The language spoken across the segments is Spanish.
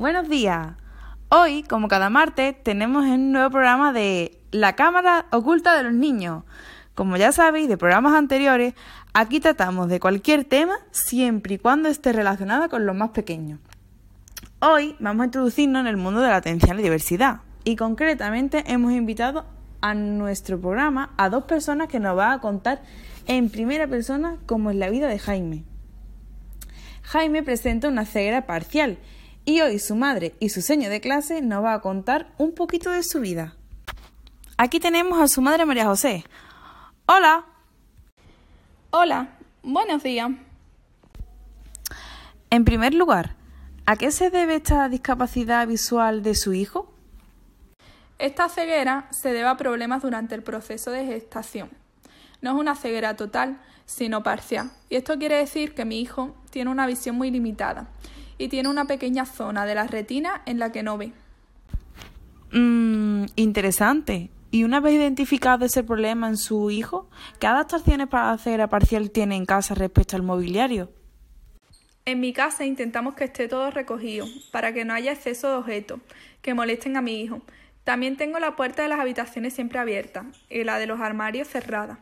Buenos días. Hoy, como cada martes, tenemos un nuevo programa de La Cámara Oculta de los Niños. Como ya sabéis de programas anteriores, aquí tratamos de cualquier tema siempre y cuando esté relacionado con los más pequeños. Hoy vamos a introducirnos en el mundo de la atención y diversidad y concretamente hemos invitado a nuestro programa a dos personas que nos van a contar en primera persona cómo es la vida de Jaime. Jaime presenta una ceguera parcial y hoy su madre y su seño de clase nos va a contar un poquito de su vida. Aquí tenemos a su madre María José. Hola. Hola, buenos días. En primer lugar, ¿a qué se debe esta discapacidad visual de su hijo? Esta ceguera se debe a problemas durante el proceso de gestación. No es una ceguera total, sino parcial. Y esto quiere decir que mi hijo tiene una visión muy limitada y tiene una pequeña zona de la retina en la que no ve. Mmm, interesante. ¿Y una vez identificado ese problema en su hijo, qué adaptaciones para hacer a parcial tiene en casa respecto al mobiliario? En mi casa intentamos que esté todo recogido, para que no haya exceso de objetos que molesten a mi hijo. También tengo la puerta de las habitaciones siempre abierta y la de los armarios cerrada.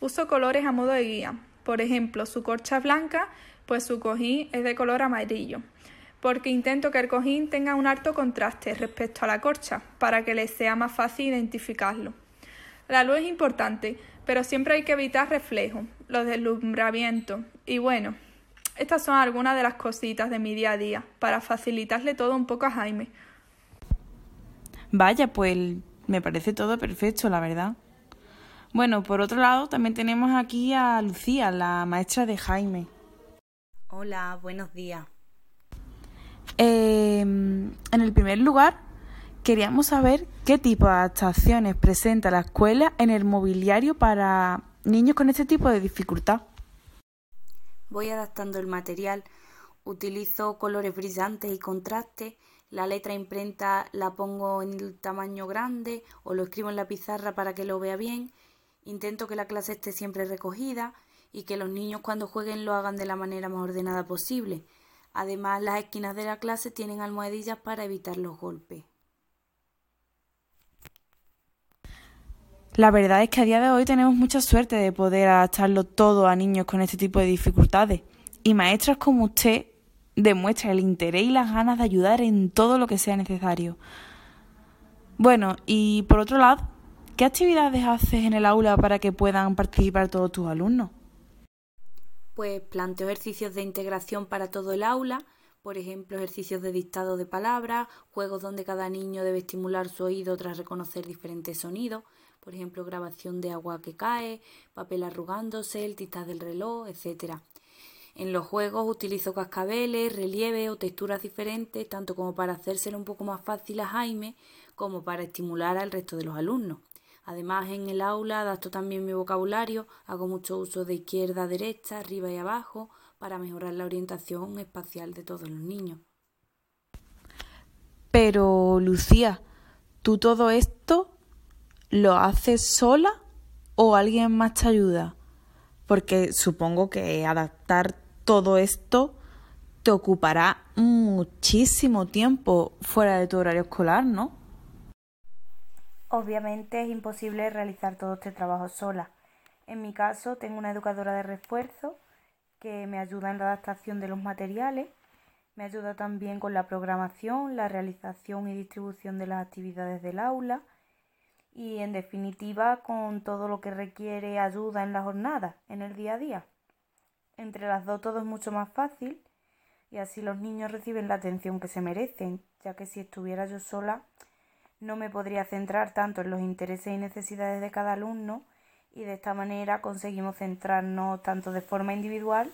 Uso colores a modo de guía. Por ejemplo, su corcha blanca, pues su cojín es de color amarillo porque intento que el cojín tenga un alto contraste respecto a la corcha, para que le sea más fácil identificarlo. La luz es importante, pero siempre hay que evitar reflejos, los deslumbramientos. Y bueno, estas son algunas de las cositas de mi día a día, para facilitarle todo un poco a Jaime. Vaya, pues me parece todo perfecto, la verdad. Bueno, por otro lado, también tenemos aquí a Lucía, la maestra de Jaime. Hola, buenos días. Eh, en el primer lugar, queríamos saber qué tipo de adaptaciones presenta la escuela en el mobiliario para niños con este tipo de dificultad. Voy adaptando el material, utilizo colores brillantes y contrastes, la letra imprenta la pongo en el tamaño grande o lo escribo en la pizarra para que lo vea bien, intento que la clase esté siempre recogida y que los niños cuando jueguen lo hagan de la manera más ordenada posible. Además, las esquinas de la clase tienen almohadillas para evitar los golpes. La verdad es que a día de hoy tenemos mucha suerte de poder adaptarlo todo a niños con este tipo de dificultades. Y maestras como usted demuestran el interés y las ganas de ayudar en todo lo que sea necesario. Bueno, y por otro lado, ¿qué actividades haces en el aula para que puedan participar todos tus alumnos? Pues planteo ejercicios de integración para todo el aula, por ejemplo, ejercicios de dictado de palabras, juegos donde cada niño debe estimular su oído tras reconocer diferentes sonidos, por ejemplo, grabación de agua que cae, papel arrugándose, el titas del reloj, etc. En los juegos utilizo cascabeles, relieve o texturas diferentes, tanto como para hacérselo un poco más fácil a Jaime, como para estimular al resto de los alumnos. Además, en el aula adapto también mi vocabulario, hago mucho uso de izquierda a derecha, arriba y abajo, para mejorar la orientación espacial de todos los niños. Pero, Lucía, ¿tú todo esto lo haces sola o alguien más te ayuda? Porque supongo que adaptar todo esto te ocupará muchísimo tiempo fuera de tu horario escolar, ¿no? Obviamente es imposible realizar todo este trabajo sola. En mi caso tengo una educadora de refuerzo que me ayuda en la adaptación de los materiales, me ayuda también con la programación, la realización y distribución de las actividades del aula y en definitiva con todo lo que requiere ayuda en la jornada, en el día a día. Entre las dos todo es mucho más fácil y así los niños reciben la atención que se merecen, ya que si estuviera yo sola no me podría centrar tanto en los intereses y necesidades de cada alumno y de esta manera conseguimos centrarnos tanto de forma individual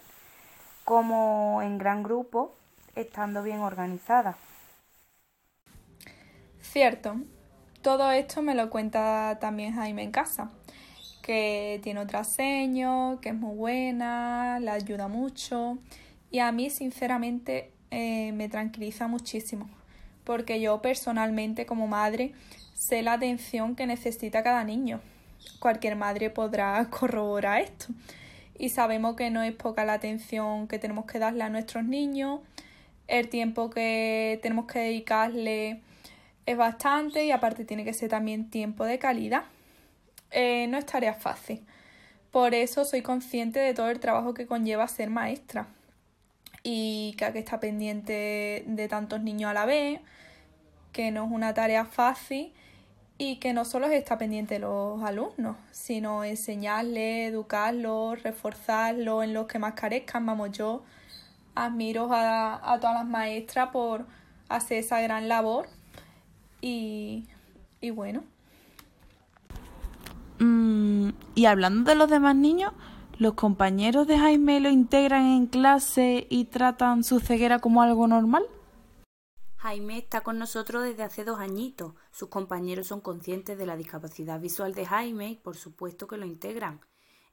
como en gran grupo, estando bien organizada. Cierto, todo esto me lo cuenta también Jaime en casa, que tiene otra seño, que es muy buena, la ayuda mucho y a mí sinceramente eh, me tranquiliza muchísimo porque yo personalmente como madre sé la atención que necesita cada niño. Cualquier madre podrá corroborar esto. Y sabemos que no es poca la atención que tenemos que darle a nuestros niños. el tiempo que tenemos que dedicarle es bastante y aparte tiene que ser también tiempo de calidad. Eh, no es tarea fácil. Por eso soy consciente de todo el trabajo que conlleva ser maestra y que que estar pendiente de tantos niños a la vez, que no es una tarea fácil y que no solo es estar pendiente de los alumnos, sino enseñarles, educarlos, reforzarlos en los que más carezcan. Vamos, yo admiro a, a todas las maestras por hacer esa gran labor y, y bueno. Mm, y hablando de los demás niños, ¿los compañeros de Jaime lo integran en clase y tratan su ceguera como algo normal? Jaime está con nosotros desde hace dos añitos. Sus compañeros son conscientes de la discapacidad visual de Jaime y por supuesto que lo integran.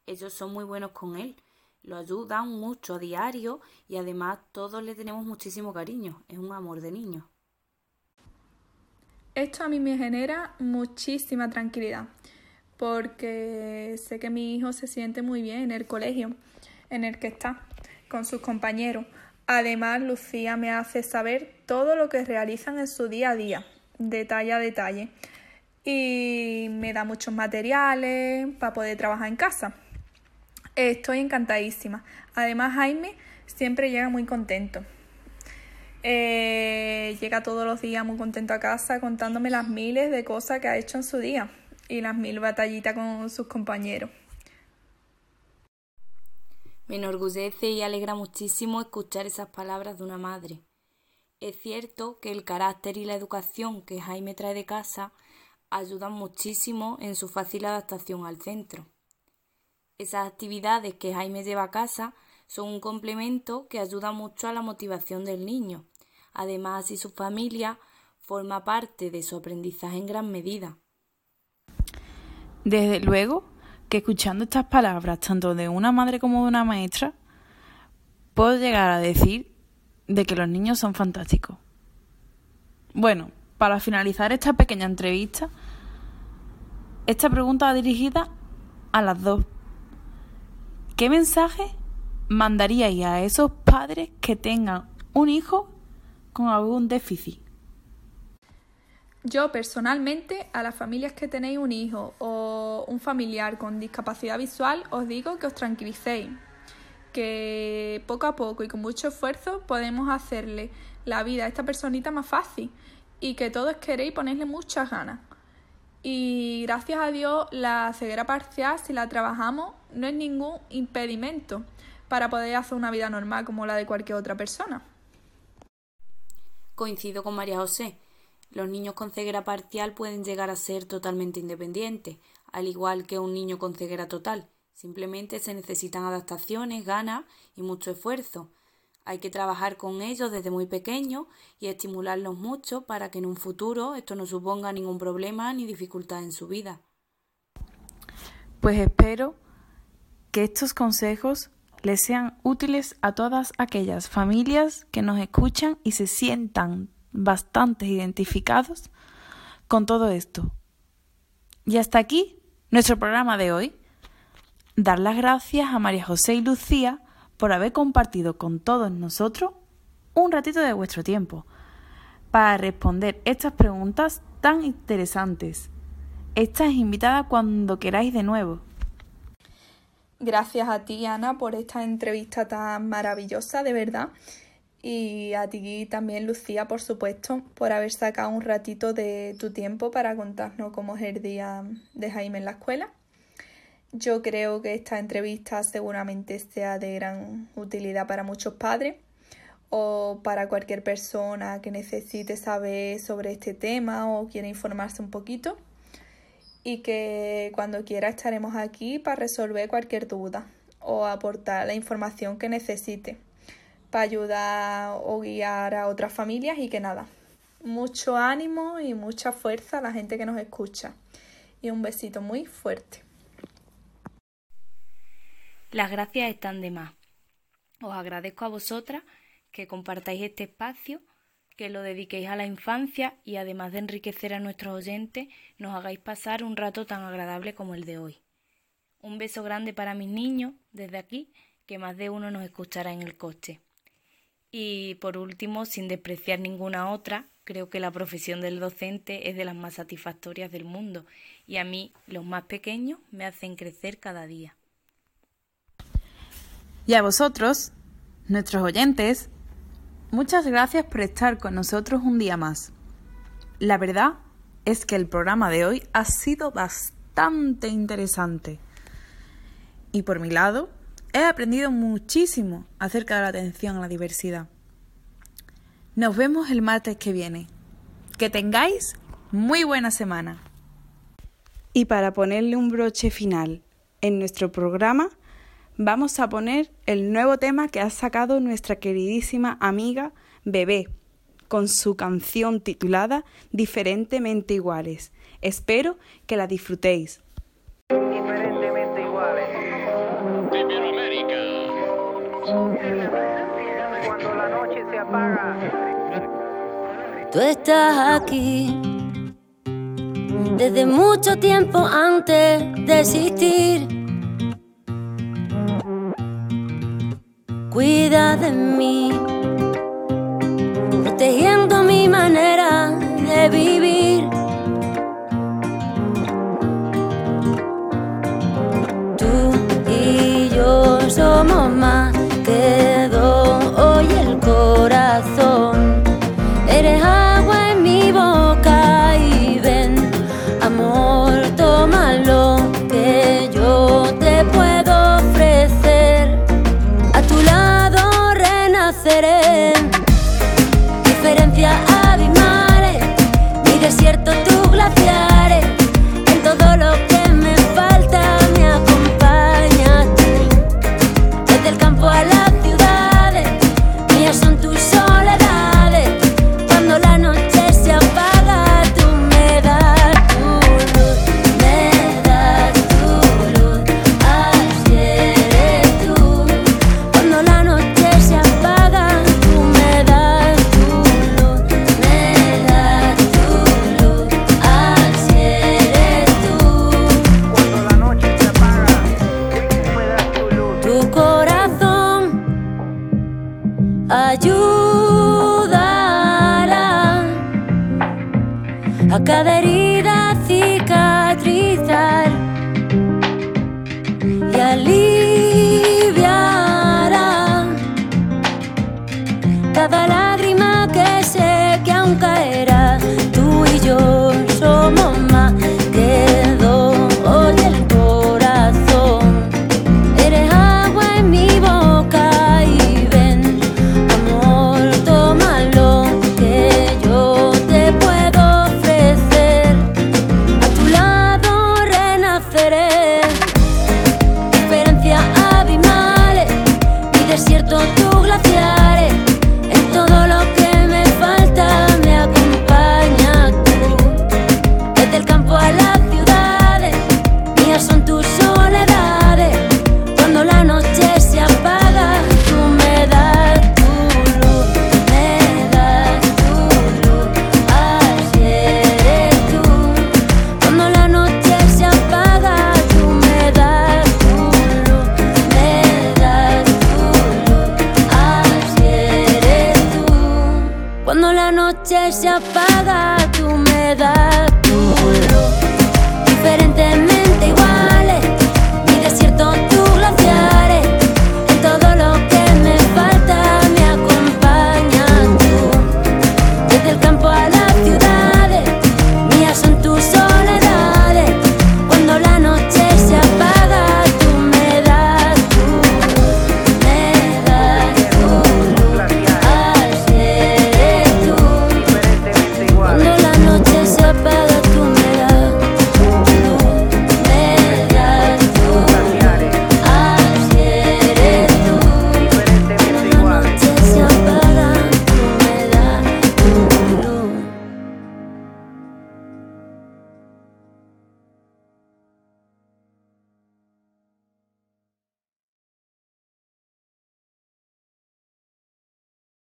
Ellos son muy buenos con él, lo ayudan mucho a diario y además todos le tenemos muchísimo cariño. Es un amor de niño. Esto a mí me genera muchísima tranquilidad porque sé que mi hijo se siente muy bien en el colegio en el que está con sus compañeros. Además, Lucía me hace saber todo lo que realizan en su día a día, detalle a detalle. Y me da muchos materiales para poder trabajar en casa. Estoy encantadísima. Además, Jaime siempre llega muy contento. Eh, llega todos los días muy contento a casa contándome las miles de cosas que ha hecho en su día y las mil batallitas con sus compañeros. Me enorgullece y alegra muchísimo escuchar esas palabras de una madre. Es cierto que el carácter y la educación que Jaime trae de casa ayudan muchísimo en su fácil adaptación al centro. Esas actividades que Jaime lleva a casa son un complemento que ayuda mucho a la motivación del niño. Además, si su familia forma parte de su aprendizaje en gran medida. Desde luego, que escuchando estas palabras, tanto de una madre como de una maestra, puedo llegar a decir de que los niños son fantásticos. Bueno, para finalizar esta pequeña entrevista, esta pregunta va dirigida a las dos. ¿Qué mensaje mandaríais a esos padres que tengan un hijo con algún déficit? Yo personalmente, a las familias que tenéis un hijo o un familiar con discapacidad visual, os digo que os tranquilicéis, que poco a poco y con mucho esfuerzo podemos hacerle la vida a esta personita más fácil y que todos queréis ponerle muchas ganas. Y gracias a Dios la ceguera parcial, si la trabajamos, no es ningún impedimento para poder hacer una vida normal como la de cualquier otra persona. Coincido con María José. Los niños con ceguera parcial pueden llegar a ser totalmente independientes, al igual que un niño con ceguera total. Simplemente se necesitan adaptaciones, ganas y mucho esfuerzo. Hay que trabajar con ellos desde muy pequeños y estimularlos mucho para que en un futuro esto no suponga ningún problema ni dificultad en su vida. Pues espero que estos consejos les sean útiles a todas aquellas familias que nos escuchan y se sientan bastante identificados con todo esto. Y hasta aquí nuestro programa de hoy. Dar las gracias a María José y Lucía por haber compartido con todos nosotros un ratito de vuestro tiempo para responder estas preguntas tan interesantes. Estás invitada cuando queráis de nuevo. Gracias a ti, Ana, por esta entrevista tan maravillosa, de verdad. Y a ti también, Lucía, por supuesto, por haber sacado un ratito de tu tiempo para contarnos cómo es el día de Jaime en la escuela. Yo creo que esta entrevista seguramente sea de gran utilidad para muchos padres o para cualquier persona que necesite saber sobre este tema o quiera informarse un poquito y que cuando quiera estaremos aquí para resolver cualquier duda o aportar la información que necesite para ayudar o guiar a otras familias y que nada, mucho ánimo y mucha fuerza a la gente que nos escucha. Y un besito muy fuerte. Las gracias están de más. Os agradezco a vosotras que compartáis este espacio, que lo dediquéis a la infancia y además de enriquecer a nuestros oyentes, nos hagáis pasar un rato tan agradable como el de hoy. Un beso grande para mis niños desde aquí, que más de uno nos escuchará en el coche. Y por último, sin despreciar ninguna otra, creo que la profesión del docente es de las más satisfactorias del mundo y a mí los más pequeños me hacen crecer cada día. Y a vosotros, nuestros oyentes, muchas gracias por estar con nosotros un día más. La verdad es que el programa de hoy ha sido bastante interesante. Y por mi lado, he aprendido muchísimo acerca de la atención a la diversidad. Nos vemos el martes que viene. Que tengáis muy buena semana. Y para ponerle un broche final en nuestro programa, vamos a poner el nuevo tema que ha sacado nuestra queridísima amiga Bebé con su canción titulada Diferentemente Iguales. Espero que la disfrutéis. Cuando la noche se apaga. Tú estás aquí desde mucho tiempo antes de existir cuida de mí, ayudará a cada herida